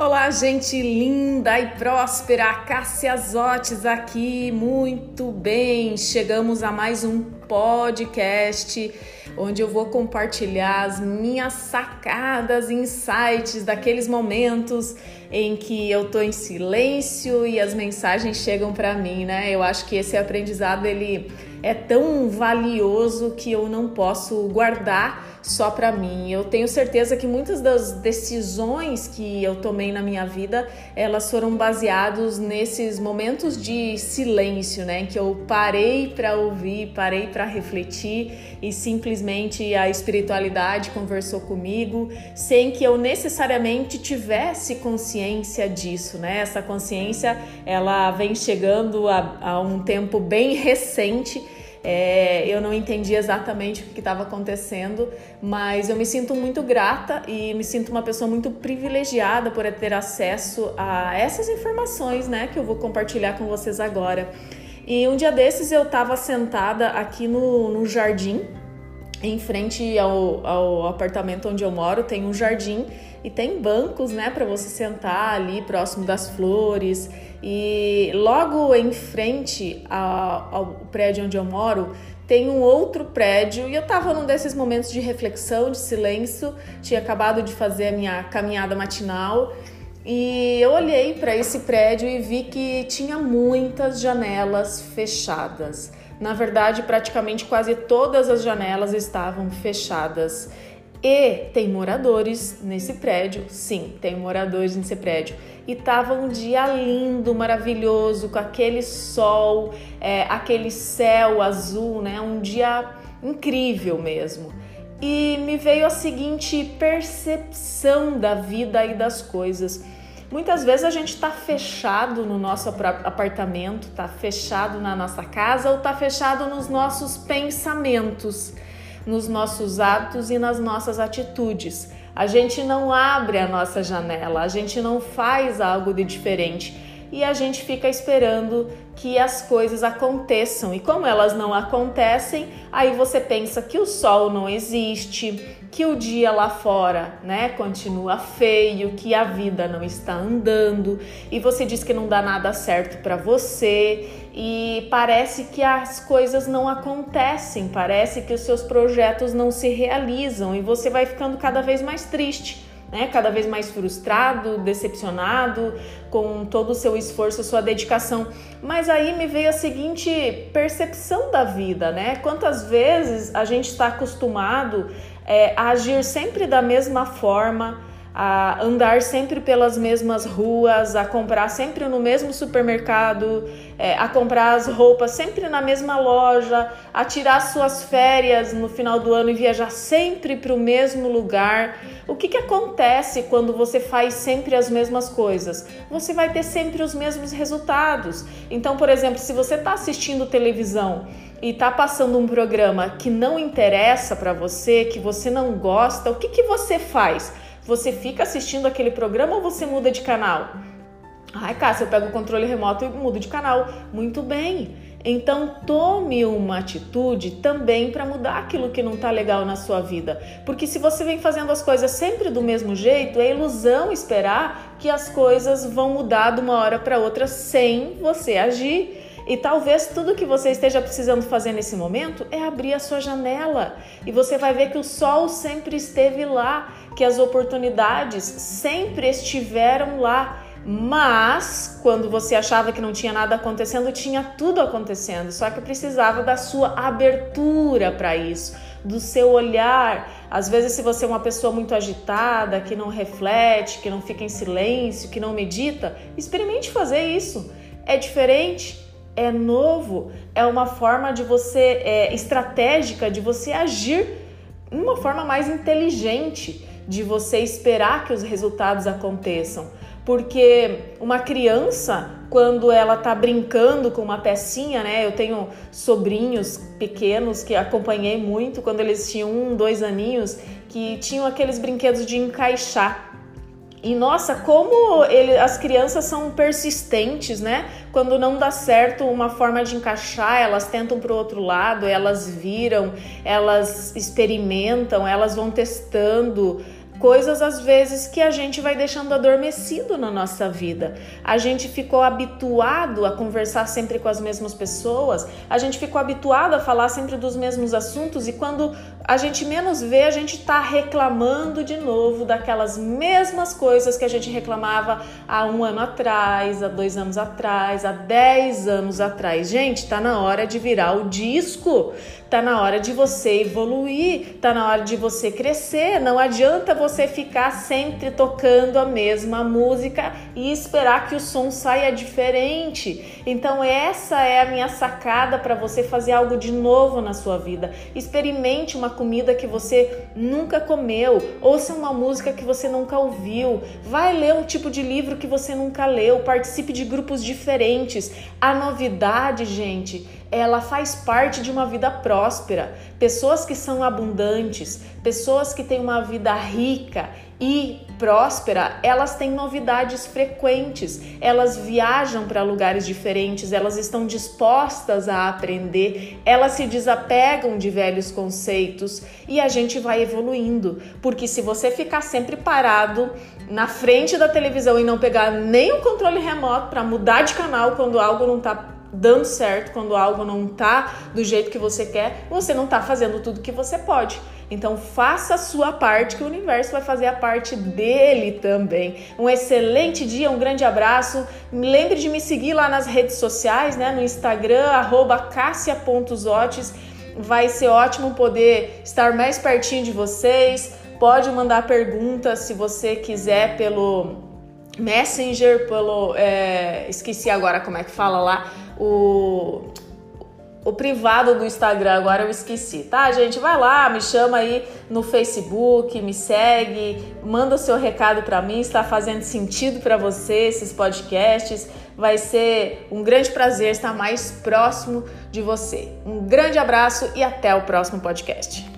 Olá, gente linda e próspera, Cássia Zotes aqui, muito bem. Chegamos a mais um podcast onde eu vou compartilhar as minhas sacadas, insights daqueles momentos em que eu tô em silêncio e as mensagens chegam para mim, né? Eu acho que esse aprendizado ele é tão valioso que eu não posso guardar só para mim. Eu tenho certeza que muitas das decisões que eu tomei na minha vida, elas foram baseadas nesses momentos de silêncio, né, que eu parei para ouvir, parei para refletir e simplesmente a espiritualidade conversou comigo, sem que eu necessariamente tivesse consciência disso, né? Essa consciência, ela vem chegando a, a um tempo bem recente é, eu não entendi exatamente o que estava acontecendo, mas eu me sinto muito grata e me sinto uma pessoa muito privilegiada por ter acesso a essas informações, né, que eu vou compartilhar com vocês agora. E um dia desses eu estava sentada aqui no, no jardim, em frente ao, ao apartamento onde eu moro, tem um jardim e tem bancos, né, para você sentar ali próximo das flores. E logo em frente ao, ao prédio onde eu moro, tem um outro prédio e eu tava num desses momentos de reflexão, de silêncio, tinha acabado de fazer a minha caminhada matinal e eu olhei para esse prédio e vi que tinha muitas janelas fechadas. Na verdade, praticamente quase todas as janelas estavam fechadas. E tem moradores nesse prédio, sim, tem moradores nesse prédio. E tava um dia lindo, maravilhoso, com aquele sol, é, aquele céu azul, né? Um dia incrível mesmo. E me veio a seguinte percepção da vida e das coisas. Muitas vezes a gente está fechado no nosso apartamento, está fechado na nossa casa ou está fechado nos nossos pensamentos nos nossos atos e nas nossas atitudes. A gente não abre a nossa janela, a gente não faz algo de diferente e a gente fica esperando que as coisas aconteçam. E como elas não acontecem, aí você pensa que o sol não existe, que o dia lá fora, né, continua feio, que a vida não está andando, e você diz que não dá nada certo para você, e parece que as coisas não acontecem, parece que os seus projetos não se realizam e você vai ficando cada vez mais triste né? Cada vez mais frustrado, decepcionado com todo o seu esforço, sua dedicação. Mas aí me veio a seguinte percepção da vida, né? Quantas vezes a gente está acostumado é, a agir sempre da mesma forma, a andar sempre pelas mesmas ruas, a comprar sempre no mesmo supermercado, é, a comprar as roupas sempre na mesma loja, a tirar suas férias no final do ano e viajar sempre para o mesmo lugar. O que, que acontece quando você faz sempre as mesmas coisas? Você vai ter sempre os mesmos resultados. Então, por exemplo, se você está assistindo televisão e está passando um programa que não interessa para você, que você não gosta, o que, que você faz? Você fica assistindo aquele programa ou você muda de canal? Ai, Cássia, eu pego o controle remoto e mudo de canal. Muito bem. Então tome uma atitude também para mudar aquilo que não está legal na sua vida. Porque se você vem fazendo as coisas sempre do mesmo jeito, é ilusão esperar que as coisas vão mudar de uma hora para outra sem você agir. E talvez tudo que você esteja precisando fazer nesse momento é abrir a sua janela e você vai ver que o sol sempre esteve lá, que as oportunidades sempre estiveram lá. Mas quando você achava que não tinha nada acontecendo, tinha tudo acontecendo, só que precisava da sua abertura para isso, do seu olhar. Às vezes, se você é uma pessoa muito agitada, que não reflete, que não fica em silêncio, que não medita, experimente fazer isso. É diferente, é novo, é uma forma de você, é, estratégica de você agir uma forma mais inteligente, de você esperar que os resultados aconteçam. Porque uma criança, quando ela tá brincando com uma pecinha, né? Eu tenho sobrinhos pequenos que acompanhei muito quando eles tinham um, dois aninhos, que tinham aqueles brinquedos de encaixar. E nossa, como ele, as crianças são persistentes, né? Quando não dá certo uma forma de encaixar, elas tentam para o outro lado, elas viram, elas experimentam, elas vão testando coisas às vezes que a gente vai deixando adormecido na nossa vida. A gente ficou habituado a conversar sempre com as mesmas pessoas, a gente ficou habituado a falar sempre dos mesmos assuntos e quando a gente menos vê, a gente está reclamando de novo daquelas mesmas coisas que a gente reclamava há um ano atrás, há dois anos atrás, há dez anos atrás. Gente, tá na hora de virar o disco, tá na hora de você evoluir, tá na hora de você crescer. Não adianta você ficar sempre tocando a mesma música e esperar que o som saia diferente. Então, essa é a minha sacada para você fazer algo de novo na sua vida. Experimente uma comida que você nunca comeu, ouça uma música que você nunca ouviu, vai ler um tipo de livro que você nunca leu, participe de grupos diferentes. A novidade, gente, ela faz parte de uma vida próspera. Pessoas que são abundantes, pessoas que têm uma vida rica e próspera, elas têm novidades frequentes, elas viajam para lugares diferentes, elas estão dispostas a aprender, elas se desapegam de velhos conceitos e a gente vai evoluindo. Porque se você ficar sempre parado na frente da televisão e não pegar nem o controle remoto para mudar de canal quando algo não está dando certo, quando algo não tá do jeito que você quer, você não tá fazendo tudo que você pode. Então faça a sua parte que o universo vai fazer a parte dele também. Um excelente dia, um grande abraço. Lembre de me seguir lá nas redes sociais, né, no Instagram @cassia.zotes. Vai ser ótimo poder estar mais pertinho de vocês. Pode mandar perguntas se você quiser pelo Messenger, pelo. É, esqueci agora como é que fala lá o, o privado do Instagram, agora eu esqueci, tá, gente? Vai lá, me chama aí no Facebook, me segue, manda o seu recado para mim, está fazendo sentido para você esses podcasts. Vai ser um grande prazer estar mais próximo de você. Um grande abraço e até o próximo podcast.